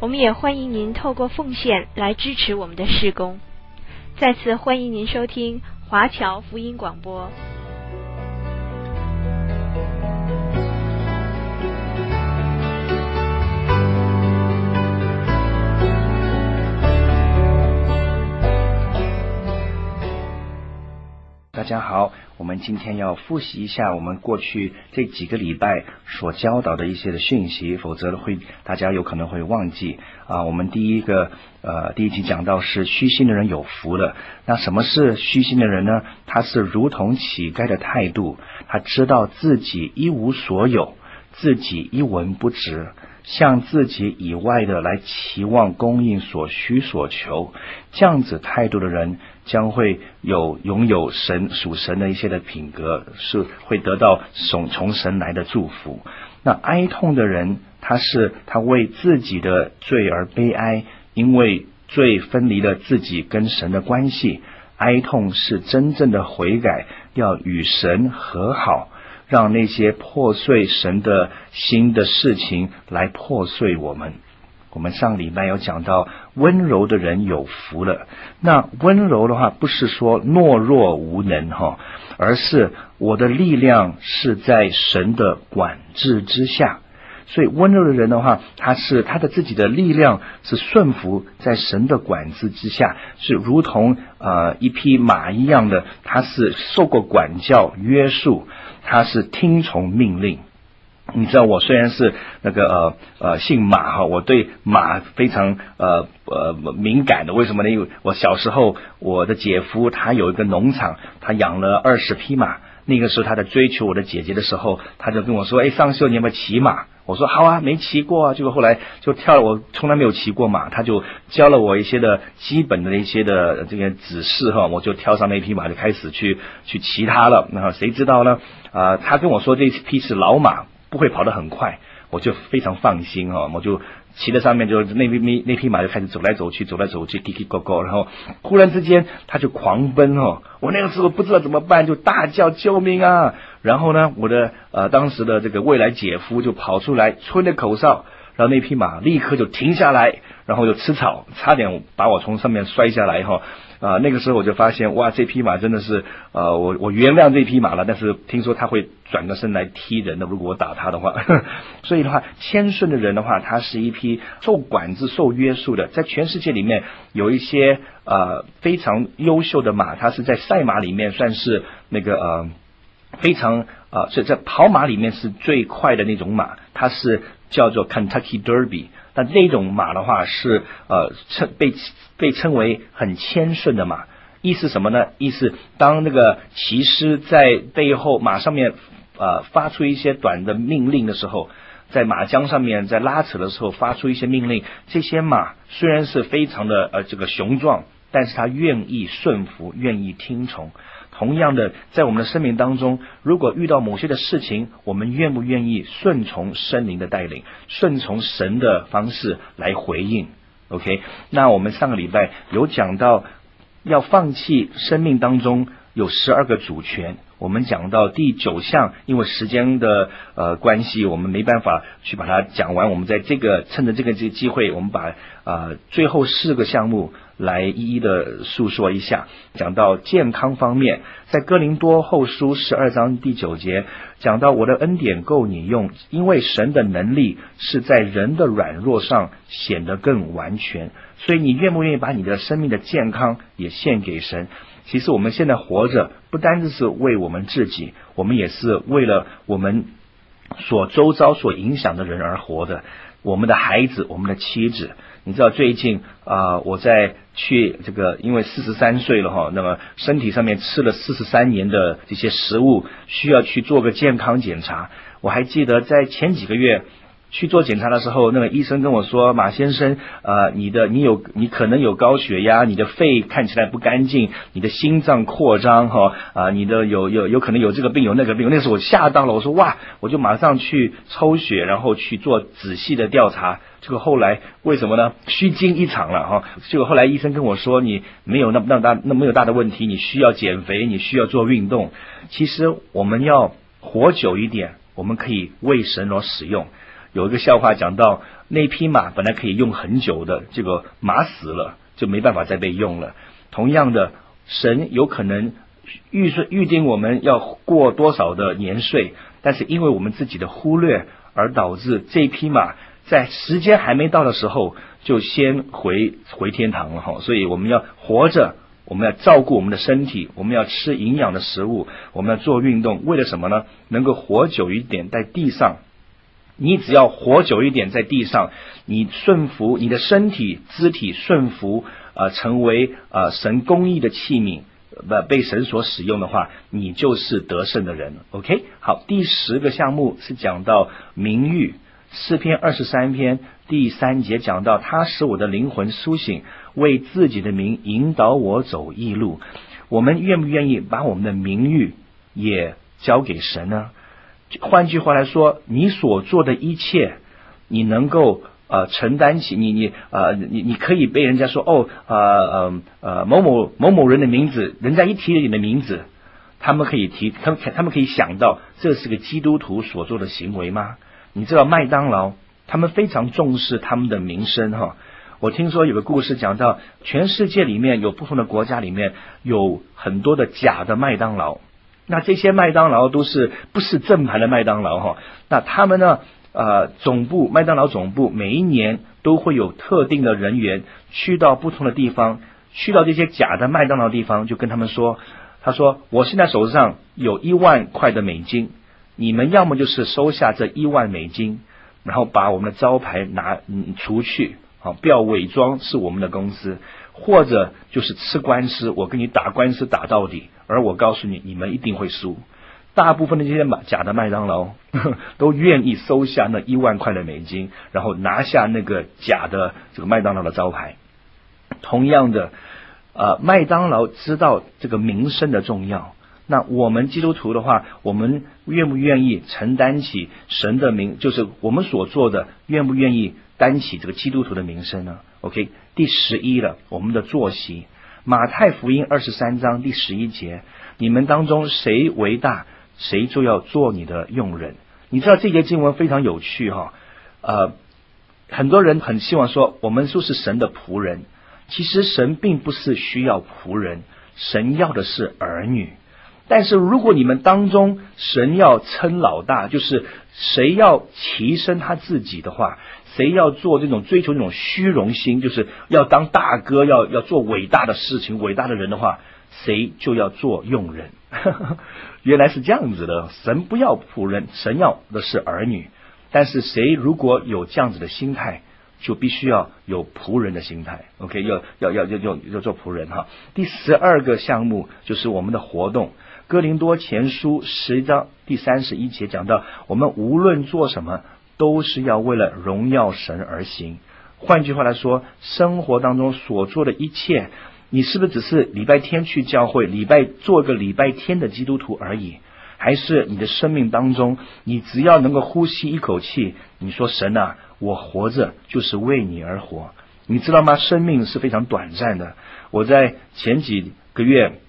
我们也欢迎您透过奉献来支持我们的施工。再次欢迎您收听华侨福音广播。家好，我们今天要复习一下我们过去这几个礼拜所教导的一些的讯息，否则会大家有可能会忘记啊。我们第一个呃第一集讲到是虚心的人有福了。那什么是虚心的人呢？他是如同乞丐的态度，他知道自己一无所有，自己一文不值。向自己以外的来期望供应所需所求，这样子态度的人将会有拥有神属神的一些的品格，是会得到从从神来的祝福。那哀痛的人，他是他为自己的罪而悲哀，因为罪分离了自己跟神的关系。哀痛是真正的悔改，要与神和好。让那些破碎神的心的事情来破碎我们。我们上礼拜有讲到，温柔的人有福了。那温柔的话，不是说懦弱无能哈，而是我的力量是在神的管制之下。所以温柔的人的话，他是他的自己的力量是顺服在神的管制之下，是如同呃一匹马一样的，他是受过管教约束。他是听从命令，你知道我虽然是那个呃呃姓马哈，我对马非常呃呃敏感的。为什么呢？因为我小时候我的姐夫他有一个农场，他养了二十匹马。那个时候他在追求我的姐姐的时候，他就跟我说：“哎，尚秀，你有没有骑马？”我说：“好啊，没骑过啊。”结果后来就跳了，我从来没有骑过马，他就教了我一些的基本的一些的这个指示哈，我就跳上那匹马就开始去去骑它了。那谁知道呢？啊、他跟我说这匹是老马，不会跑得很快，我就非常放心哈，我就。骑在上面，就那匹那匹马就开始走来走去，走来走去，叽叽咕咕，然后忽然之间，它就狂奔哦！我那个时候不知道怎么办，就大叫救命啊！然后呢，我的呃当时的这个未来姐夫就跑出来吹了口哨，然后那匹马立刻就停下来，然后就吃草，差点把我从上面摔下来哈。啊，那个时候我就发现，哇，这匹马真的是，呃，我我原谅这匹马了，但是听说他会转个身来踢人的，如果我打他的话，所以的话，谦顺的人的话，他是一匹受管制、受约束的，在全世界里面有一些呃非常优秀的马，它是在赛马里面算是那个呃非常呃是在跑马里面是最快的那种马，它是叫做 Kentucky Derby。那那种马的话是呃称被被称为很谦顺的马，意思什么呢？意思当那个骑师在背后马上面呃发出一些短的命令的时候，在马缰上面在拉扯的时候发出一些命令，这些马虽然是非常的呃这个雄壮，但是他愿意顺服，愿意听从。同样的，在我们的生命当中，如果遇到某些的事情，我们愿不愿意顺从圣灵的带领，顺从神的方式来回应？OK，那我们上个礼拜有讲到，要放弃生命当中有十二个主权。我们讲到第九项，因为时间的呃关系，我们没办法去把它讲完。我们在这个趁着这个这个机会，我们把呃最后四个项目来一一的述说一下。讲到健康方面，在哥林多后书十二章第九节讲到：“我的恩典够你用，因为神的能力是在人的软弱上显得更完全。”所以，你愿不愿意把你的生命的健康也献给神？其实我们现在活着，不单只是为我们自己，我们也是为了我们所周遭所影响的人而活的。我们的孩子，我们的妻子，你知道最近啊、我在去这个，因为四十三岁了哈，那么身体上面吃了四十三年的这些食物，需要去做个健康检查。我还记得在前几个月，去做检查的时候，那个医生跟我说：“马先生，呃，你的你有你可能有高血压，你的肺看起来不干净，你的心脏扩张哈啊，你的有有有可能有这个病有那个病。”那时候我吓到了，我说：“哇！”我就马上去抽血，然后去做仔细的调查。这个后来为什么呢？虚惊一场了哈。结果后来医生跟我说：“你没有那么那大那么有大的问题，你需要减肥，你需要做运动。”其实我们要活久一点，我们可以为神而使用。有一个笑话讲到，那匹马本来可以用很久的，这个马死了就没办法再被用了。同样的，神有可能预算预定我们要过多少的年岁，但是因为我们自己的忽略，而导致这匹马在时间还没到的时候就先回回天堂了哈。所以我们要活着，我们要照顾我们的身体，我们要吃营养的食物，我们要做运动，为了什么呢？能够活久一点，在地上。你只要活久一点，在地上，你顺服你的身体肢体顺服，呃，成为呃神公义的器皿，不被神所使用的话，你就是得胜的人。OK，好，第十个项目是讲到名誉，诗篇二十三篇第三节讲到，他使我的灵魂苏醒，为自己的名引导我走义路。我们愿不愿意把我们的名誉也交给神呢？换句话来说，你所做的一切，你能够呃承担起你你呃你你可以被人家说哦呃呃呃某某某某人的名字，人家一提你的名字，他们可以提他们他们可以想到这是个基督徒所做的行为吗？你知道麦当劳他们非常重视他们的名声哈。我听说有个故事讲到，全世界里面有不同的国家里面有很多的假的麦当劳。那这些麦当劳都是不是正牌的麦当劳哈？那他们呢？呃，总部麦当劳总部每一年都会有特定的人员去到不同的地方，去到这些假的麦当劳地方，就跟他们说：“他说我现在手上有一万块的美金，你们要么就是收下这一万美金，然后把我们的招牌拿嗯除去，好，不要伪装是我们的公司，或者就是吃官司，我跟你打官司打到底。”而我告诉你，你们一定会输。大部分的这些假的麦当劳 都愿意收下那一万块的美金，然后拿下那个假的这个麦当劳的招牌。同样的，呃，麦当劳知道这个名声的重要。那我们基督徒的话，我们愿不愿意承担起神的名？就是我们所做的，愿不愿意担起这个基督徒的名声呢？OK，第十一了，我们的坐席。马太福音二十三章第十一节，你们当中谁为大，谁就要做你的用人。你知道这节经文非常有趣哈，呃，很多人很希望说，我们就是神的仆人。其实神并不是需要仆人，神要的是儿女。但是如果你们当中神要称老大，就是谁要提升他自己的话。谁要做这种追求这种虚荣心，就是要当大哥，要要做伟大的事情、伟大的人的话，谁就要做佣人。原来是这样子的，神不要仆人，神要的是儿女。但是谁如果有这样子的心态，就必须要有仆人的心态。OK，要要要要要要做仆人哈。第十二个项目就是我们的活动，《哥林多前书》十一章第三十一节讲到，我们无论做什么。都是要为了荣耀神而行。换句话来说，生活当中所做的一切，你是不是只是礼拜天去教会，礼拜做个礼拜天的基督徒而已？还是你的生命当中，你只要能够呼吸一口气，你说神啊，我活着就是为你而活。你知道吗？生命是非常短暂的。我在前几个月，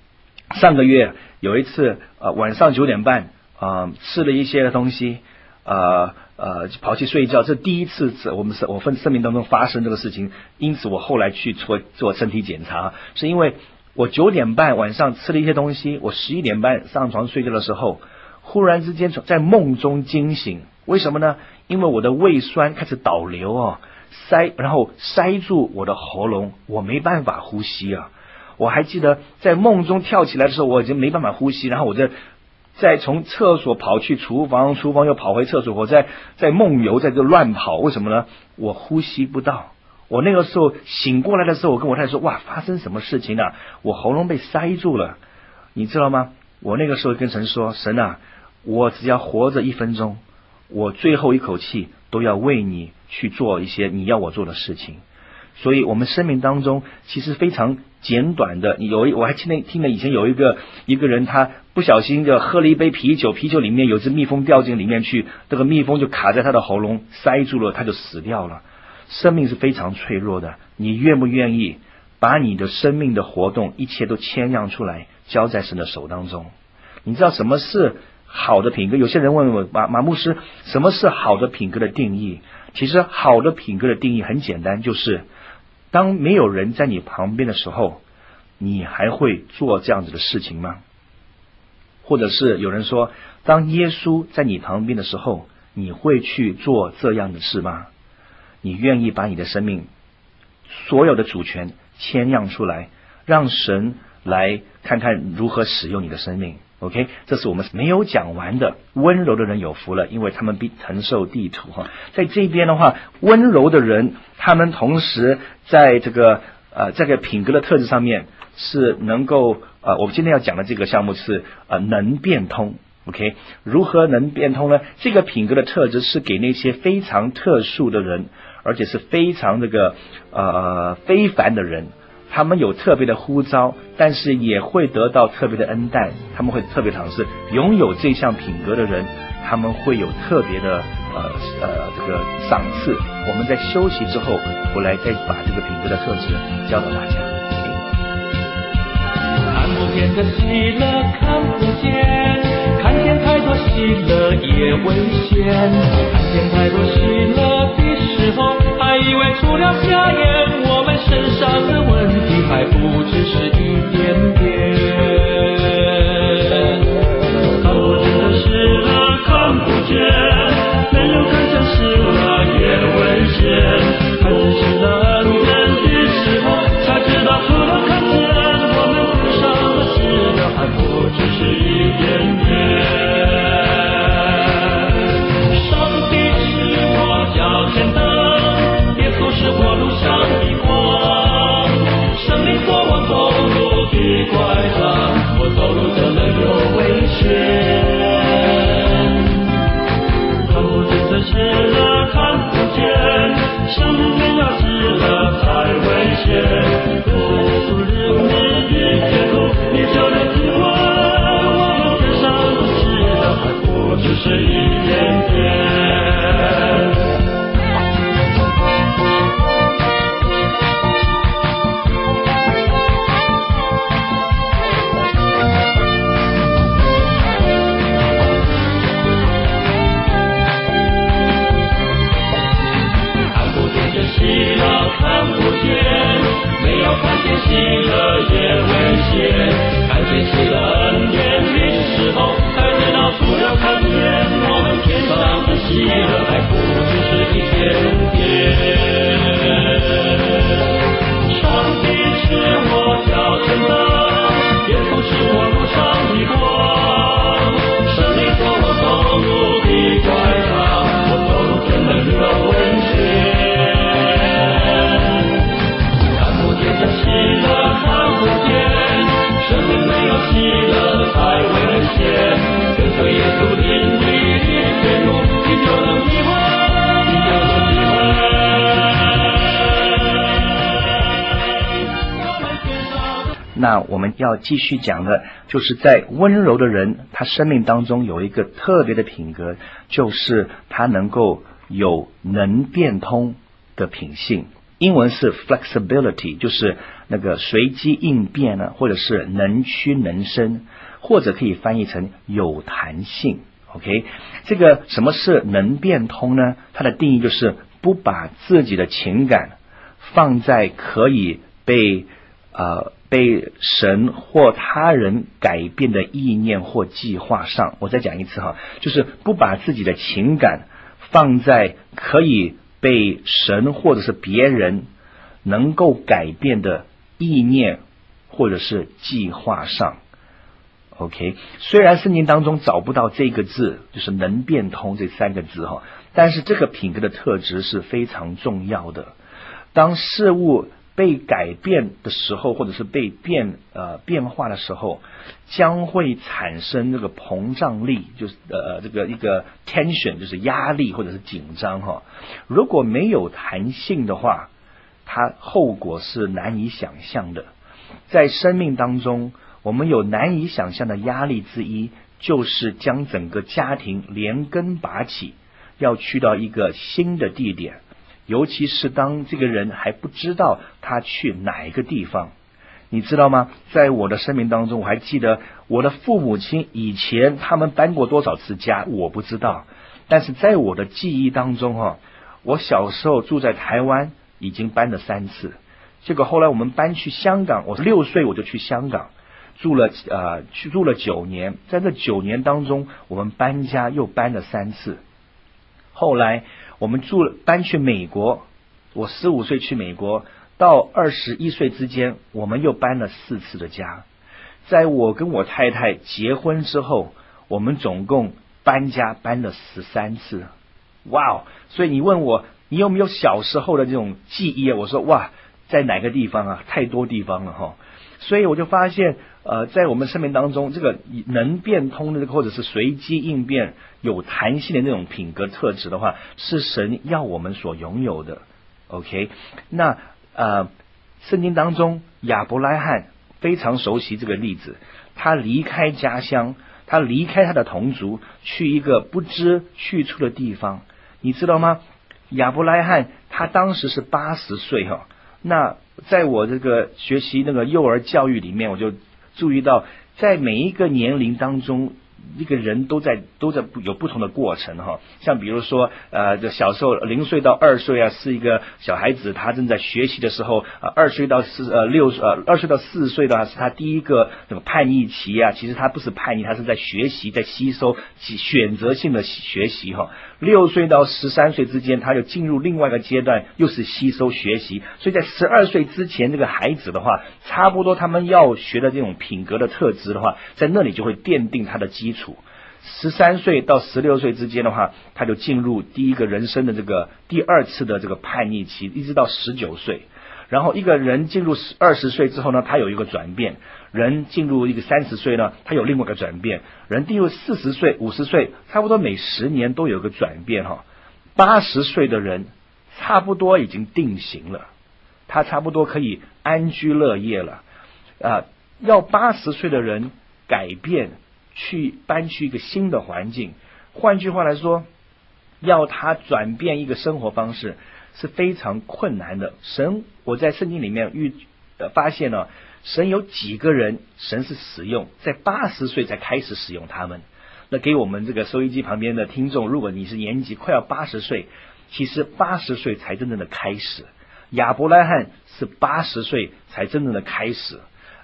上个月有一次，呃，晚上九点半，啊、呃，吃了一些的东西，呃。呃，跑去睡觉，这第一次我们生我分生命当中发生这个事情，因此我后来去做做身体检查，是因为我九点半晚上吃了一些东西，我十一点半上床睡觉的时候，忽然之间在梦中惊醒，为什么呢？因为我的胃酸开始导流啊，塞，然后塞住我的喉咙，我没办法呼吸啊，我还记得在梦中跳起来的时候，我已经没办法呼吸，然后我就。再从厕所跑去厨房，厨房又跑回厕所，我在在梦游，在这乱跑，为什么呢？我呼吸不到。我那个时候醒过来的时候，我跟我太太说：“哇，发生什么事情啊？我喉咙被塞住了，你知道吗？”我那个时候跟神说：“神啊，我只要活着一分钟，我最后一口气都要为你去做一些你要我做的事情。所以，我们生命当中其实非常简短的。有一我还听了听了以前有一个一个人，他不小心就喝了一杯啤酒，啤酒里面有只蜜蜂掉进里面去，这个蜜蜂就卡在他的喉咙塞住了，他就死掉了。生命是非常脆弱的，你愿不愿意把你的生命的活动一切都谦让出来，交在神的手当中？你知道什么是好的品格？有些人问我马马牧师，什么是好的品格的定义？其实好的品格的定义很简单，就是当没有人在你旁边的时候，你还会做这样子的事情吗？或者是有人说，当耶稣在你旁边的时候，你会去做这样的事吗？你愿意把你的生命所有的主权谦让出来，让神来看看如何使用你的生命？OK，这是我们没有讲完的。温柔的人有福了，因为他们必承受地土。哈，在这边的话，温柔的人，他们同时在这个呃这个品格的特质上面是能够呃，我们今天要讲的这个项目是呃能变通。OK，如何能变通呢？这个品格的特质是给那些非常特殊的人，而且是非常这个呃非凡的人。他们有特别的呼召，但是也会得到特别的恩待。他们会特别尝试拥有这项品格的人，他们会有特别的呃呃这个赏赐。我们在休息之后，我来再把这个品格的特质教导大家。看不见的喜乐，看不见，喜乐也危险。看见太多喜乐的时候，还以为除了瞎眼，我们身上的问题还不只是一点点。看不见的喜乐，看不见，没有看见喜乐也危险。那我们要继续讲的，就是在温柔的人，他生命当中有一个特别的品格，就是他能够有能变通的品性。英文是 flexibility，就是那个随机应变呢，或者是能屈能伸，或者可以翻译成有弹性。OK，这个什么是能变通呢？它的定义就是不把自己的情感放在可以被呃。被神或他人改变的意念或计划上，我再讲一次哈，就是不把自己的情感放在可以被神或者是别人能够改变的意念或者是计划上。OK，虽然圣经当中找不到这个字，就是能变通这三个字哈，但是这个品格的特质是非常重要的。当事物被改变的时候，或者是被变呃变化的时候，将会产生这个膨胀力，就是呃这个一个 tension，就是压力或者是紧张哈。如果没有弹性的话，它后果是难以想象的。在生命当中，我们有难以想象的压力之一，就是将整个家庭连根拔起，要去到一个新的地点。尤其是当这个人还不知道他去哪一个地方，你知道吗？在我的生命当中，我还记得我的父母亲以前他们搬过多少次家，我不知道。但是在我的记忆当中，哈，我小时候住在台湾已经搬了三次。结果后来我们搬去香港，我六岁我就去香港住了，呃，去住了九年。在这九年当中，我们搬家又搬了三次。后来。我们住搬去美国，我十五岁去美国，到二十一岁之间，我们又搬了四次的家。在我跟我太太结婚之后，我们总共搬家搬了十三次。哇哦！所以你问我，你有没有小时候的这种记忆啊？我说哇，在哪个地方啊？太多地方了哈。所以我就发现，呃，在我们生命当中，这个能变通的这个，或者是随机应变、有弹性的那种品格特质的话，是神要我们所拥有的。OK，那呃，圣经当中亚伯拉罕非常熟悉这个例子，他离开家乡，他离开他的同族，去一个不知去处的地方，你知道吗？亚伯拉罕他当时是八十岁哈。那在我这个学习那个幼儿教育里面，我就注意到，在每一个年龄当中，一个人都在都在有不同的过程哈。像比如说，呃，这小时候零岁到二岁啊，是一个小孩子，他正在学习的时候啊。二岁到四呃六呃二岁到四岁的话，是他第一个这个叛逆期啊。其实他不是叛逆，他是在学习，在吸收，选择性的学习哈。六岁到十三岁之间，他就进入另外一个阶段，又是吸收学习。所以在十二岁之前，这个孩子的话，差不多他们要学的这种品格的特质的话，在那里就会奠定他的基础。十三岁到十六岁之间的话，他就进入第一个人生的这个第二次的这个叛逆期，一直到十九岁。然后一个人进入十二十岁之后呢，他有一个转变；人进入一个三十岁呢，他有另外一个转变；人进入四十岁、五十岁，差不多每十年都有一个转变哈。八十岁的人差不多已经定型了，他差不多可以安居乐业了啊。要八十岁的人改变，去搬去一个新的环境，换句话来说，要他转变一个生活方式。是非常困难的。神，我在圣经里面遇呃发现了，神有几个人，神是使用在八十岁才开始使用他们。那给我们这个收音机旁边的听众，如果你是年纪快要八十岁，其实八十岁才真正的开始。亚伯拉罕是八十岁才真正的开始，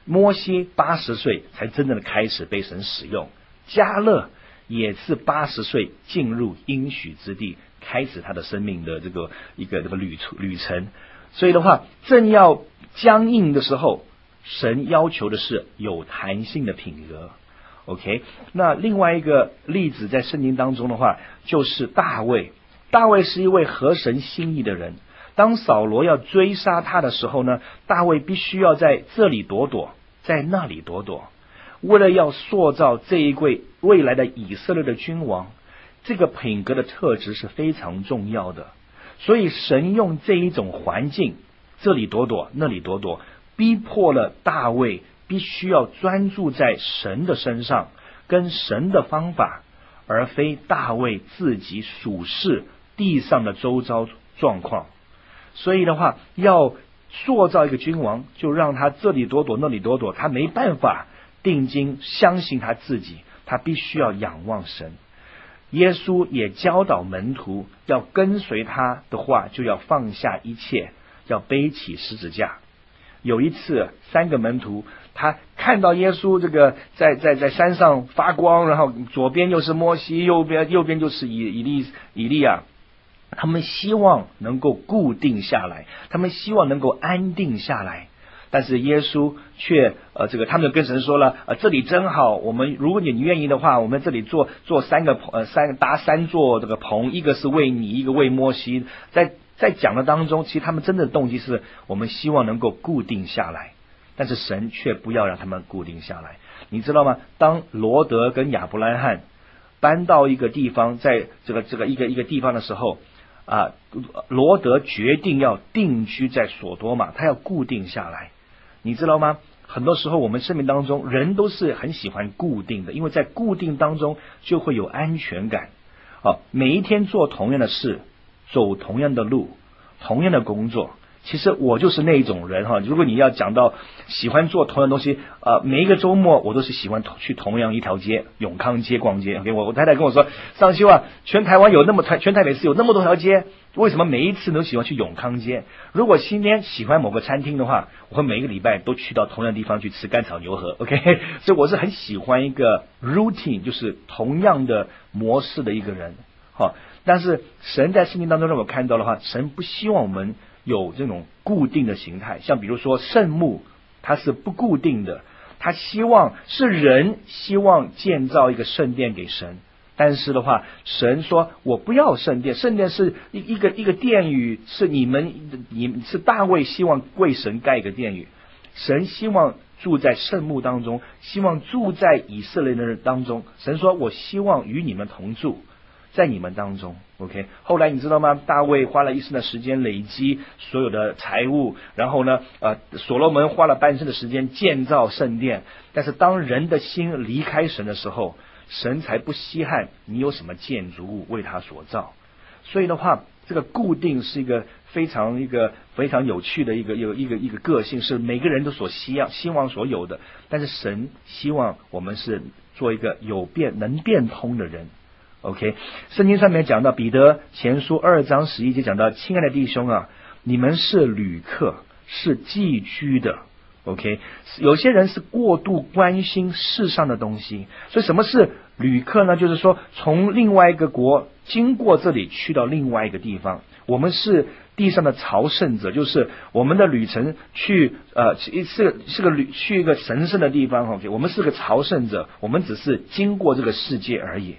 摩西八十岁才真正的开始被神使用，迦勒也是八十岁进入应许之地。开始他的生命的这个一个这个旅途旅程，所以的话，正要僵硬的时候，神要求的是有弹性的品格。OK，那另外一个例子在圣经当中的话，就是大卫。大卫是一位合神心意的人。当扫罗要追杀他的时候呢，大卫必须要在这里躲躲，在那里躲躲，为了要塑造这一位未来的以色列的君王。这个品格的特质是非常重要的，所以神用这一种环境，这里躲躲，那里躲躲，逼迫了大卫必须要专注在神的身上，跟神的方法，而非大卫自己属世地上的周遭状况。所以的话，要塑造一个君王，就让他这里躲躲，那里躲躲，他没办法定睛相信他自己，他必须要仰望神。耶稣也教导门徒要跟随他的话，就要放下一切，要背起十字架。有一次，三个门徒他看到耶稣这个在在在山上发光，然后左边又是摩西，右边右边就是以以利以利亚，他们希望能够固定下来，他们希望能够安定下来。但是耶稣却呃，这个他们就跟神说了，呃，这里真好，我们如果你愿意的话，我们这里做做三个棚，呃，三搭三座这个棚，一个是为你，一个为摩西，在在讲的当中，其实他们真的动机是我们希望能够固定下来，但是神却不要让他们固定下来。你知道吗？当罗德跟亚伯拉罕搬到一个地方，在这个这个一个一个地方的时候，啊，罗德决定要定居在索多玛，他要固定下来。你知道吗？很多时候我们生命当中，人都是很喜欢固定的，因为在固定当中就会有安全感。哦，每一天做同样的事，走同样的路，同样的工作。其实我就是那一种人哈。如果你要讲到喜欢做同样东西，呃，每一个周末我都是喜欢去同样一条街永康街逛街。OK，我我太太跟我说，上修啊，全台湾有那么台，全台北市有那么多条街，为什么每一次都喜欢去永康街？如果今天喜欢某个餐厅的话，我会每一个礼拜都去到同样的地方去吃干炒牛河。OK，所以我是很喜欢一个 routine，就是同样的模式的一个人。好，但是神在圣经当中让我看到的话，神不希望我们。有这种固定的形态，像比如说圣幕，它是不固定的。他希望是人希望建造一个圣殿给神，但是的话，神说我不要圣殿，圣殿是一一个一个殿宇，是你们你们是大卫希望为神盖一个殿宇，神希望住在圣幕当中，希望住在以色列人当中。神说我希望与你们同住。在你们当中，OK。后来你知道吗？大卫花了一生的时间累积所有的财物，然后呢，呃，所罗门花了半生的时间建造圣殿。但是当人的心离开神的时候，神才不稀罕你有什么建筑物为他所造。所以的话，这个固定是一个非常一个非常有趣的一个有一个一个个性，是每个人都所希望希望所有的。但是神希望我们是做一个有变能变通的人。OK，圣经上面讲到彼得前书二章十一节讲到，亲爱的弟兄啊，你们是旅客，是寄居的。OK，有些人是过度关心世上的东西，所以什么是旅客呢？就是说从另外一个国经过这里去到另外一个地方，我们是地上的朝圣者，就是我们的旅程去呃是是个旅去一个神圣的地方。OK，我们是个朝圣者，我们只是经过这个世界而已。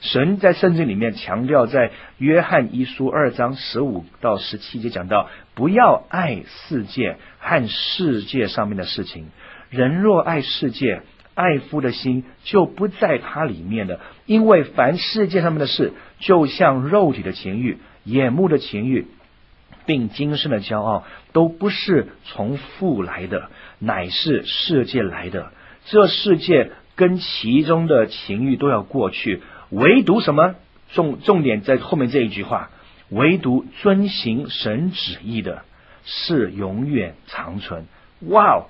神在圣经里面强调，在约翰一书二章十五到十七节讲到，不要爱世界和世界上面的事情。人若爱世界，爱父的心就不在他里面了。因为凡世界上面的事，就像肉体的情欲、眼目的情欲，并今生的骄傲，都不是从父来的，乃是世界来的。这世界跟其中的情欲都要过去。唯独什么重重点在后面这一句话，唯独遵行神旨意的是永远长存。哇哦，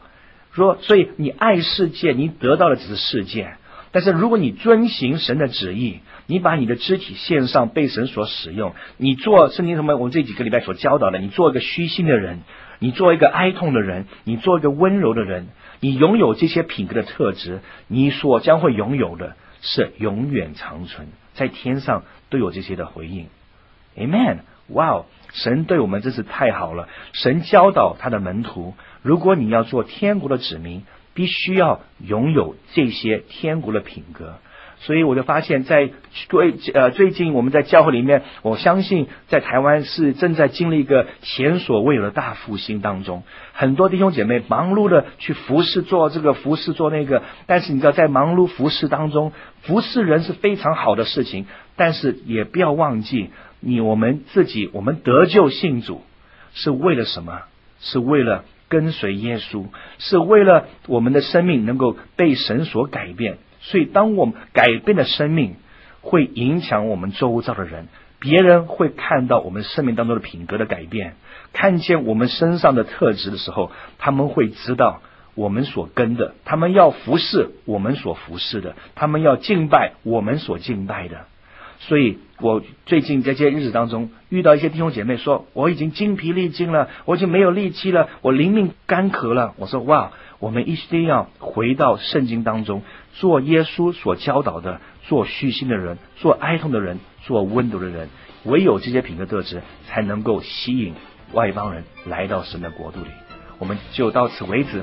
说所以你爱世界，你得到的只是世界；但是如果你遵行神的旨意，你把你的肢体献上被神所使用，你做圣经什么？我们这几个礼拜所教导的，你做一个虚心的人，你做一个哀痛的人，你做一个温柔的人，你拥有这些品格的特质，你所将会拥有的。是永远长存，在天上都有这些的回应，Amen！哇哦，神对我们真是太好了。神教导他的门徒，如果你要做天国的子民，必须要拥有这些天国的品格。所以我就发现，在最呃最近我们在教会里面，我相信在台湾是正在经历一个前所未有的大复兴当中。很多弟兄姐妹忙碌的去服侍，做这个服侍，做那个。但是你知道，在忙碌服侍当中，服侍人是非常好的事情。但是也不要忘记，你我们自己，我们得救信主是为了什么？是为了跟随耶稣，是为了我们的生命能够被神所改变。所以，当我们改变的生命会影响我们周遭的人，别人会看到我们生命当中的品格的改变，看见我们身上的特质的时候，他们会知道我们所跟的，他们要服侍我们所服侍的，他们要敬拜我们所敬拜的。所以我最近在这些日子当中遇到一些弟兄姐妹说，我已经精疲力尽了，我已经没有力气了，我灵命干渴了。我说哇，我们一定要回到圣经当中，做耶稣所教导的，做虚心的人，做哀痛的人，做温柔的人。唯有这些品格特质，才能够吸引外邦人来到神的国度里。我们就到此为止。